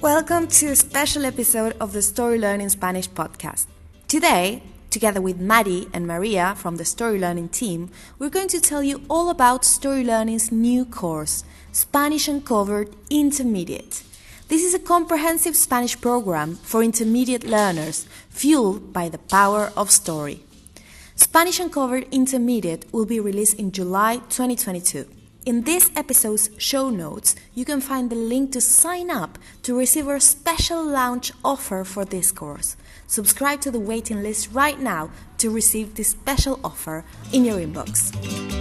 Welcome to a special episode of the Story Learning Spanish podcast. Today, together with Maddie and Maria from the Story Learning team, we're going to tell you all about Story Learning's new course, Spanish Uncovered Intermediate. This is a comprehensive Spanish program for intermediate learners fueled by the power of story. Spanish Uncovered Intermediate will be released in July 2022. In this episode's show notes, you can find the link to sign up to receive our special launch offer for this course. Subscribe to the waiting list right now to receive this special offer in your inbox.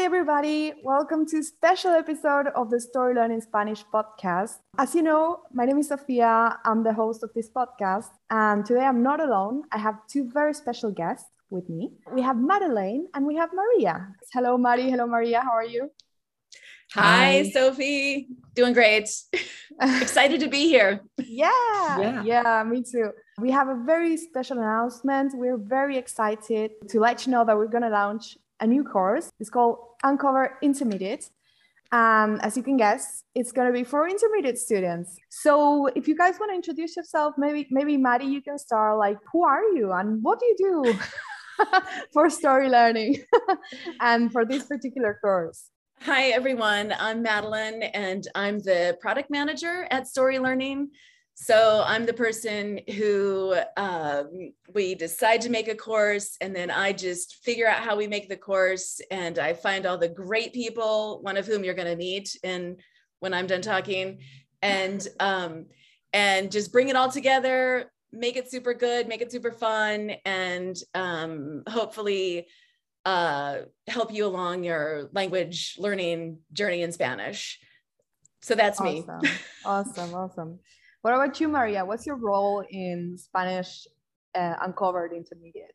Hi, everybody. Welcome to a special episode of the Story Learning Spanish podcast. As you know, my name is Sofia. I'm the host of this podcast. And today I'm not alone. I have two very special guests with me. We have Madeleine and we have Maria. Hello, Mari. Hello, Maria. How are you? Hi, Hi. Sophie. Doing great. Excited to be here. Yeah, yeah, yeah, me too. We have a very special announcement. We're very excited to let you know that we're going to launch a new course. It's called Uncover Intermediate. Um, as you can guess, it's going to be for intermediate students. So if you guys want to introduce yourself, maybe maybe Maddie, you can start. Like, who are you and what do you do for story learning and for this particular course? Hi everyone, I'm Madeline and I'm the product manager at Story Learning. So I'm the person who um, we decide to make a course, and then I just figure out how we make the course, and I find all the great people, one of whom you're going to meet, and when I'm done talking, and um, and just bring it all together, make it super good, make it super fun, and um, hopefully uh, help you along your language learning journey in Spanish. So that's awesome. me. awesome, awesome. What about you, Maria? What's your role in Spanish uh, Uncovered Intermediate?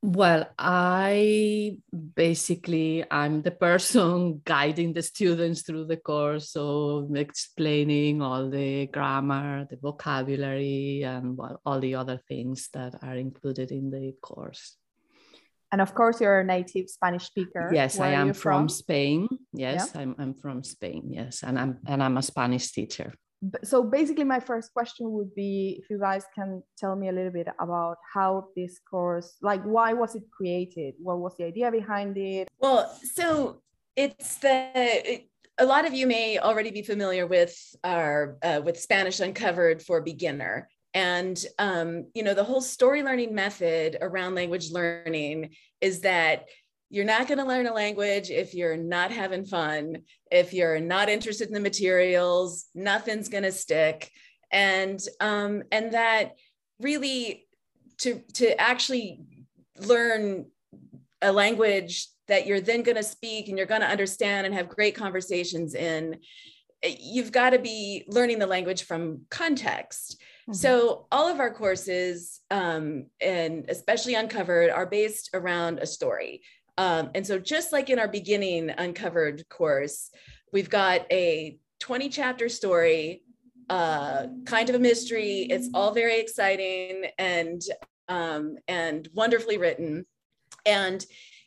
Well, I basically I'm the person guiding the students through the course, so explaining all the grammar, the vocabulary, and well, all the other things that are included in the course. And of course, you're a native Spanish speaker. Yes, Where I am from? from? Spain. Yes, yeah. I'm, I'm from Spain. Yes, and I'm and I'm a Spanish teacher so basically my first question would be if you guys can tell me a little bit about how this course like why was it created? What was the idea behind it? Well so it's the a lot of you may already be familiar with our uh, with spanish uncovered for beginner. And um, you know the whole story learning method around language learning is that you're not going to learn a language if you're not having fun if you're not interested in the materials nothing's going to stick. And um, and that really to to actually learn a language that you're then going to speak and you're going to understand and have great conversations in you've got to be learning the language from context. Mm-hmm. so all of our courses um, and especially uncovered are based around a story um, and so, just like in our beginning uncovered course, we've got a 20 chapter story, uh, kind of a mystery. It's all very exciting and um, and wonderfully written. And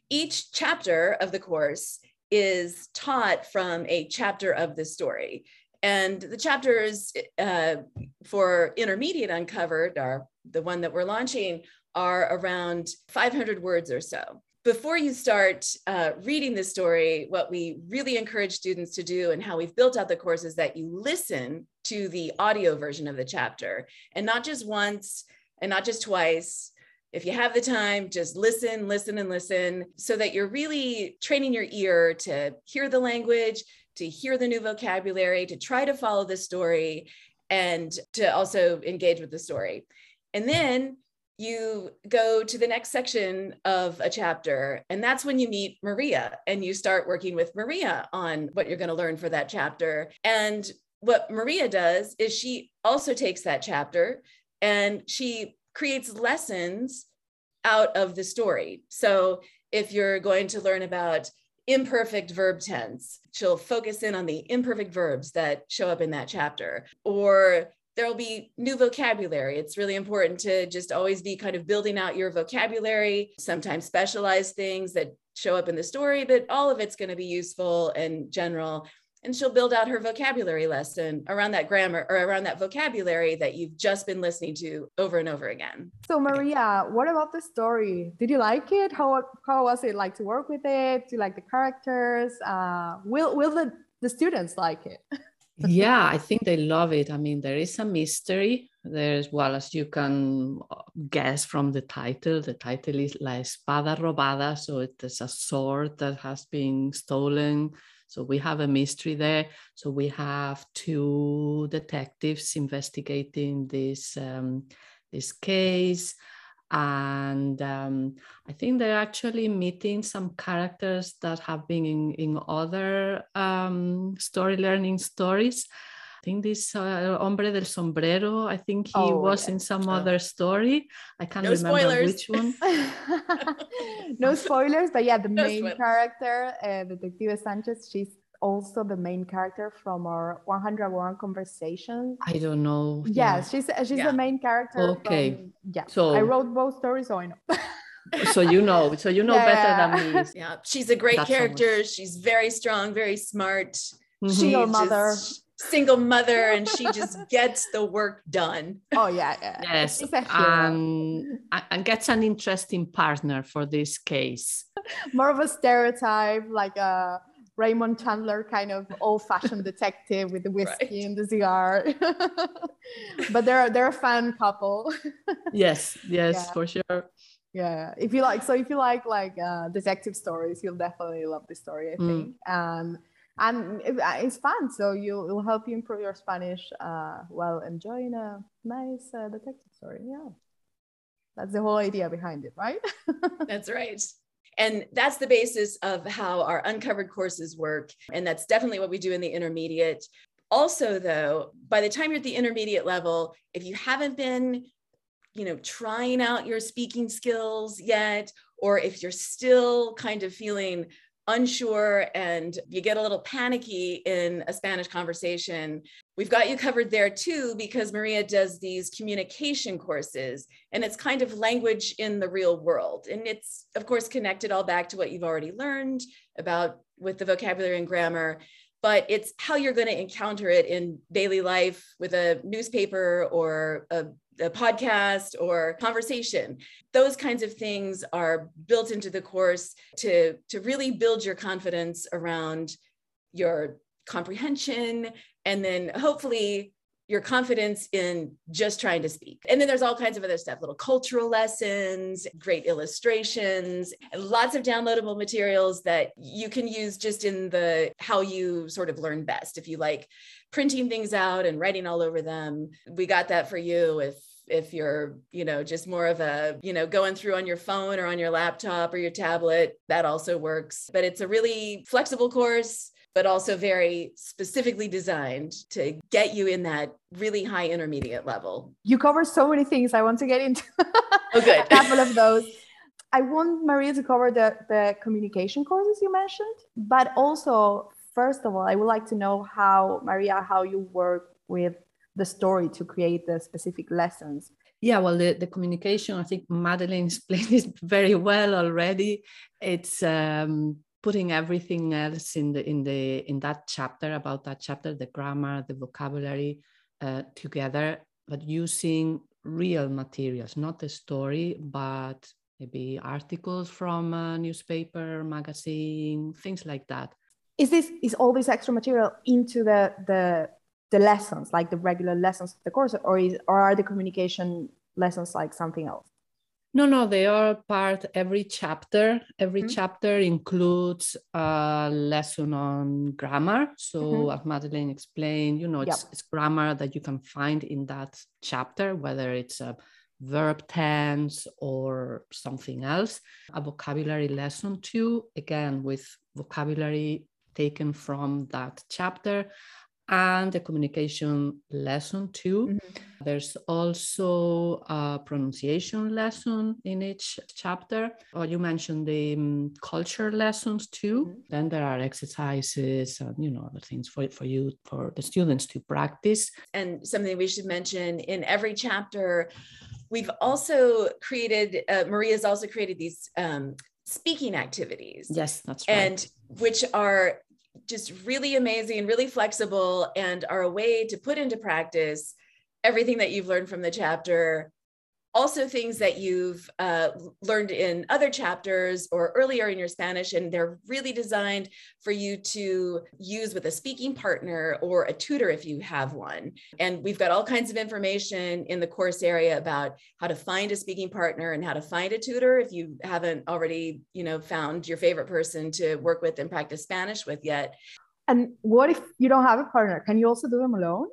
each chapter of the course is taught from a chapter of the story. And the chapters uh, for intermediate uncovered, are the one that we're launching, are around 500 words or so before you start uh, reading the story, what we really encourage students to do and how we've built out the course is that you listen to the audio version of the chapter and not just once and not just twice. If you have the time, just listen, listen, and listen so that you're really training your ear to hear the language, to hear the new vocabulary, to try to follow the story, and to also engage with the story. And then you go to the next section of a chapter, and that's when you meet Maria and you start working with Maria on what you're going to learn for that chapter. And what Maria does is she also takes that chapter and she creates lessons out of the story. So if you're going to learn about imperfect verb tense, she'll focus in on the imperfect verbs that show up in that chapter. Or there'll be new vocabulary. It's really important to just always be kind of building out your vocabulary, sometimes specialized things that show up in the story, but all of it's going to be useful and general. And she'll build out her vocabulary lesson around that grammar or around that vocabulary that you've just been listening to over and over again. So Maria, what about the story? Did you like it? How how was it like to work with it? Do you like the characters? Uh, will will the, the students like it? yeah, I think they love it. I mean, there is a mystery there as well as you can uh, guess from the title. The title is La Espada Robada, so it is a sword that has been stolen. So we have a mystery there. So we have two detectives investigating this um, this case and um, I think they're actually meeting some characters that have been in, in other um, story learning stories. I think this uh, hombre del sombrero. I think he oh, was yeah. in some oh. other story. I can't no remember spoilers. which one. no spoilers, but yeah, the no main spoilers. character, uh, Detective Sanchez, she's also the main character from our 101 conversation. I don't know. Yeah, she's she's yeah. the main character. Okay. From, yeah. So I wrote both stories, so I know. so you know, so you know yeah. better than me. Yeah, she's a great That's character. She's very strong, very smart. Mm-hmm. Single mother. Single mother, and she just gets the work done. Oh yeah, yeah. yes, um, and gets an interesting partner for this case. More of a stereotype, like a Raymond Chandler kind of old-fashioned detective with the whiskey right. and the cigar. but they're they're a fun couple. yes, yes, yeah. for sure. Yeah, if you like, so if you like like uh, detective stories, you'll definitely love this story, I mm. think. And and it, uh, it's fun, so you it'll help you improve your Spanish uh, while enjoying a nice uh, detective story. Yeah, that's the whole idea behind it, right? that's right. And that's the basis of how our uncovered courses work. And that's definitely what we do in the intermediate. Also, though, by the time you're at the intermediate level, if you haven't been you know trying out your speaking skills yet or if you're still kind of feeling unsure and you get a little panicky in a Spanish conversation, we've got you covered there too, because Maria does these communication courses and it's kind of language in the real world. And it's, of course, connected all back to what you've already learned about with the vocabulary and grammar. But it's how you're going to encounter it in daily life with a newspaper or a a podcast or conversation. Those kinds of things are built into the course to to really build your confidence around your comprehension and then hopefully your confidence in just trying to speak. And then there's all kinds of other stuff, little cultural lessons, great illustrations, lots of downloadable materials that you can use just in the how you sort of learn best. If you like printing things out and writing all over them, we got that for you if if you're you know just more of a you know going through on your phone or on your laptop or your tablet that also works but it's a really flexible course but also very specifically designed to get you in that really high intermediate level. You cover so many things. I want to get into oh, good. a couple of those. I want maria to cover the, the communication courses you mentioned but also first of all i would like to know how maria how you work with the story to create the specific lessons. Yeah well the, the communication i think madeline explained it very well already. It's um, putting everything else in the in the in that chapter about that chapter the grammar the vocabulary uh, together but using real materials not the story but maybe articles from a newspaper magazine things like that is this is all this extra material into the the the lessons, like the regular lessons of the course, or is or are the communication lessons like something else? No, no, they are part. Every chapter, every mm-hmm. chapter includes a lesson on grammar. So, mm-hmm. as Madeline explained, you know, it's, yep. it's grammar that you can find in that chapter, whether it's a verb tense or something else. A vocabulary lesson too, again with vocabulary taken from that chapter and the communication lesson too. Mm-hmm. There's also a pronunciation lesson in each chapter. Or you mentioned the um, culture lessons too. Mm-hmm. Then there are exercises and you know other things for for you for the students to practice. And something we should mention in every chapter. We've also created, uh, Maria's also created these um, speaking activities. Yes, that's right. And which are just really amazing, really flexible, and are a way to put into practice everything that you've learned from the chapter also things that you've uh, learned in other chapters or earlier in your Spanish, and they're really designed for you to use with a speaking partner or a tutor if you have one. And we've got all kinds of information in the course area about how to find a speaking partner and how to find a tutor if you haven't already, you know, found your favorite person to work with and practice Spanish with yet. And what if you don't have a partner? Can you also do them alone?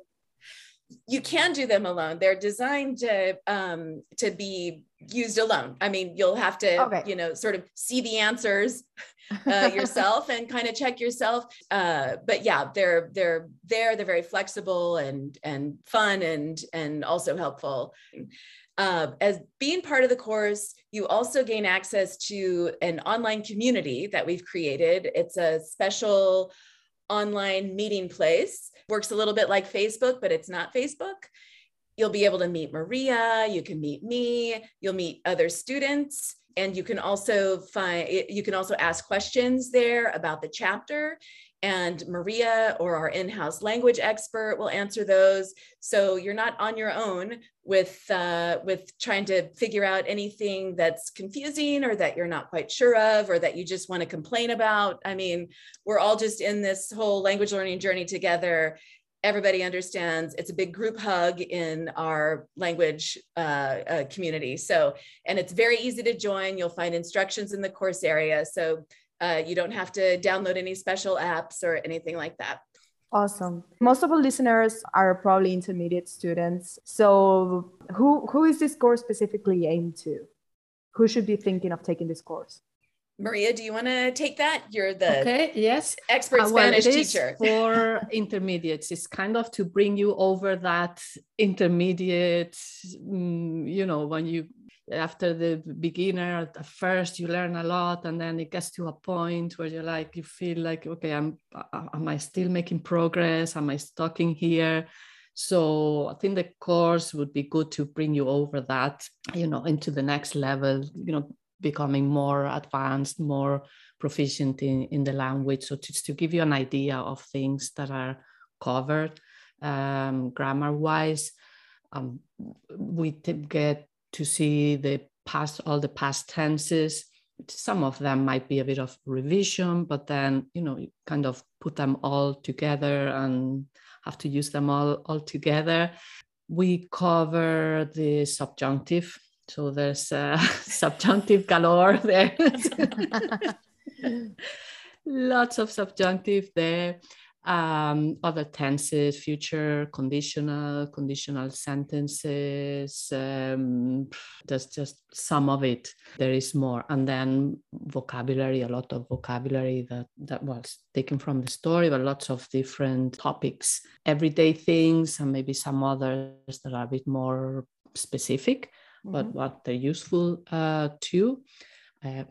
You can do them alone. They're designed to um, to be used alone. I mean, you'll have to okay. you know sort of see the answers uh, yourself and kind of check yourself. Uh, but yeah, they're they're there. They're very flexible and and fun and and also helpful. Uh, as being part of the course, you also gain access to an online community that we've created. It's a special online meeting place. Works a little bit like Facebook, but it's not Facebook. You'll be able to meet Maria, you can meet me, you'll meet other students, and you can also find you can also ask questions there about the chapter and Maria or our in-house language expert will answer those. So you're not on your own with uh, with trying to figure out anything that's confusing or that you're not quite sure of or that you just want to complain about. I mean, we're all just in this whole language learning journey together. Everybody understands it's a big group hug in our language uh, uh, community. So, and it's very easy to join. You'll find instructions in the course area. So uh, you don't have to download any special apps or anything like that. Awesome. Most of our listeners are probably intermediate students. So, who who is this course specifically aimed to? Who should be thinking of taking this course? Maria, do you want to take that? You're the okay, yes, expert uh, well, Spanish teacher for intermediates. It's kind of to bring you over that intermediate. Mm, you know, when you after the beginner at first you learn a lot and then it gets to a point where you're like you feel like okay i'm am i still making progress am i stuck in here so i think the course would be good to bring you over that you know into the next level you know becoming more advanced more proficient in, in the language so just to give you an idea of things that are covered um, grammar wise um, we get to see the past, all the past tenses. Some of them might be a bit of revision, but then, you know, you kind of put them all together and have to use them all, all together. We cover the subjunctive. So there's a subjunctive galore there. Lots of subjunctive there um, other tenses, future, conditional, conditional sentences. Um, there's just some of it. There is more, and then vocabulary, a lot of vocabulary that that was taken from the story, but lots of different topics, everyday things, and maybe some others that are a bit more specific. But what they're useful uh, too. Uh,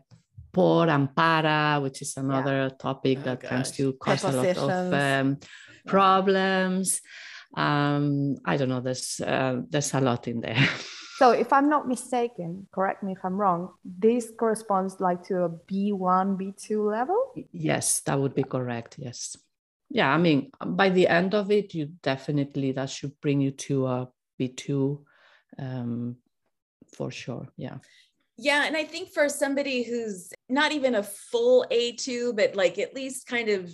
por and para, which is another yeah. topic oh, that gosh. tends to cause a lot of um, problems. Um, I don't know. There's uh, there's a lot in there. So, if I'm not mistaken, correct me if I'm wrong. This corresponds like to a B1, B2 level. Yes, that would be correct. Yes. Yeah, I mean, by the end of it, you definitely that should bring you to a B2 um, for sure. Yeah. Yeah. And I think for somebody who's not even a full A2, but like at least kind of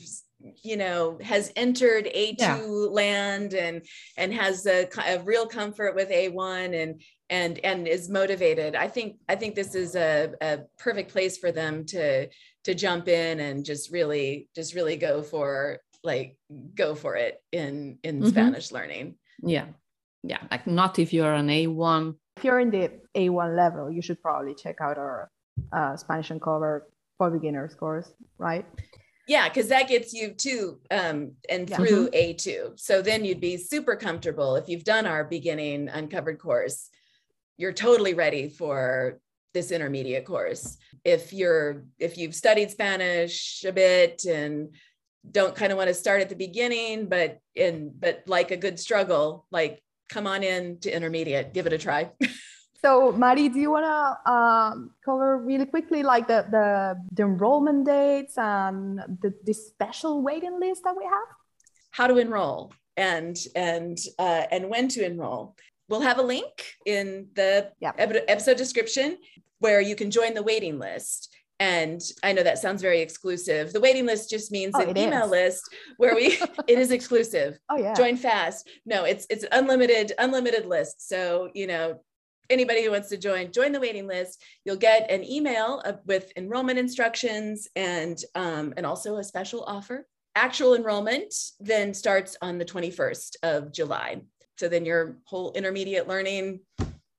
you know has entered a2 yeah. land and and has a, a, real comfort with a1 and and and is motivated i think i think this is a, a perfect place for them to to jump in and just really just really go for like go for it in in mm-hmm. spanish learning yeah yeah like not if you're an a1 if you're in the A1 level, you should probably check out our uh, Spanish Uncovered for beginners course, right? Yeah, because that gets you to um, and Yeah. through A2. So then you'd be super comfortable if you've done our beginning uncovered course. You're totally ready for this intermediate course. If you're if you've studied Spanish a bit and don't kind of want to start at the beginning, but in but like a good struggle, like come on in to intermediate, give it a try. So, Mari, do you want to um, cover really quickly, like the, the the enrollment dates and the, the special waiting list that we have? how to enroll and and uh, and when to enroll. We'll have a link in the Yep. episode description where you can join the waiting list. And I know that sounds very exclusive. The waiting list just means Oh, an email is. list where we it is exclusive. Oh yeah. Join fast. No, it's it's unlimited unlimited list. So you know anybody who wants to join join the waiting list you'll get an email with enrollment instructions and um, and also a special offer actual enrollment then starts on the 21st of july so then your whole intermediate learning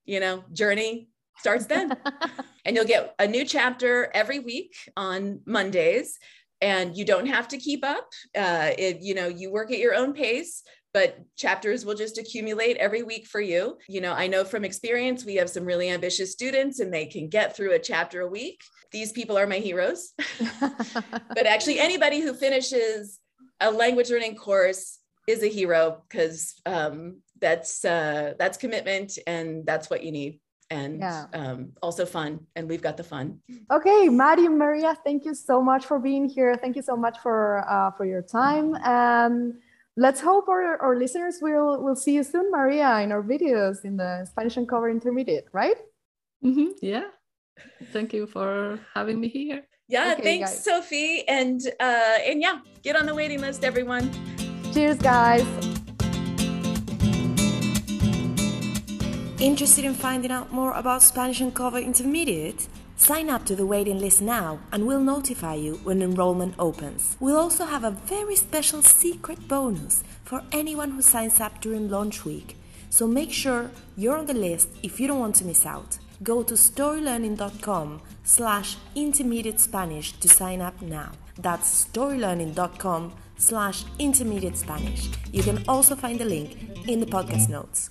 you know journey starts then and you'll get a new chapter every week on mondays and you don't have to keep up uh, if you know you work at your own pace but chapters will just accumulate every week for you. You know, I know from experience, we have some really ambitious students and they can get through a chapter a week. These people are my heroes. but actually, anybody who finishes a language learning course is a hero because um, that's uh, that's commitment and that's what you need. And Yeah. um, also fun. And we've got the fun. Okay, Mari and Maria, thank you so much for being here. Thank you so much for uh, for your time. And let's hope our, our listeners will will see you soon, Maria, in our videos in the Spanish Uncover Intermediate, right? Mm-hmm. Yeah. Thank you for having me here. Yeah, Okay, thanks, guys. Sophie. And uh, and yeah, get on the waiting list, everyone. Cheers, guys. Interested in finding out more about Spanish Uncover Intermediate? Sign up to the waiting list now and we'll notify you when enrollment opens. We'll also have a very special secret bonus for anyone who signs up during launch week. So make sure you're on the list if you don't want to miss out. Go to storylearning.com slash intermediate Spanish to sign up now. That's storylearning.com slash intermediate Spanish. You can also find the link in the podcast notes.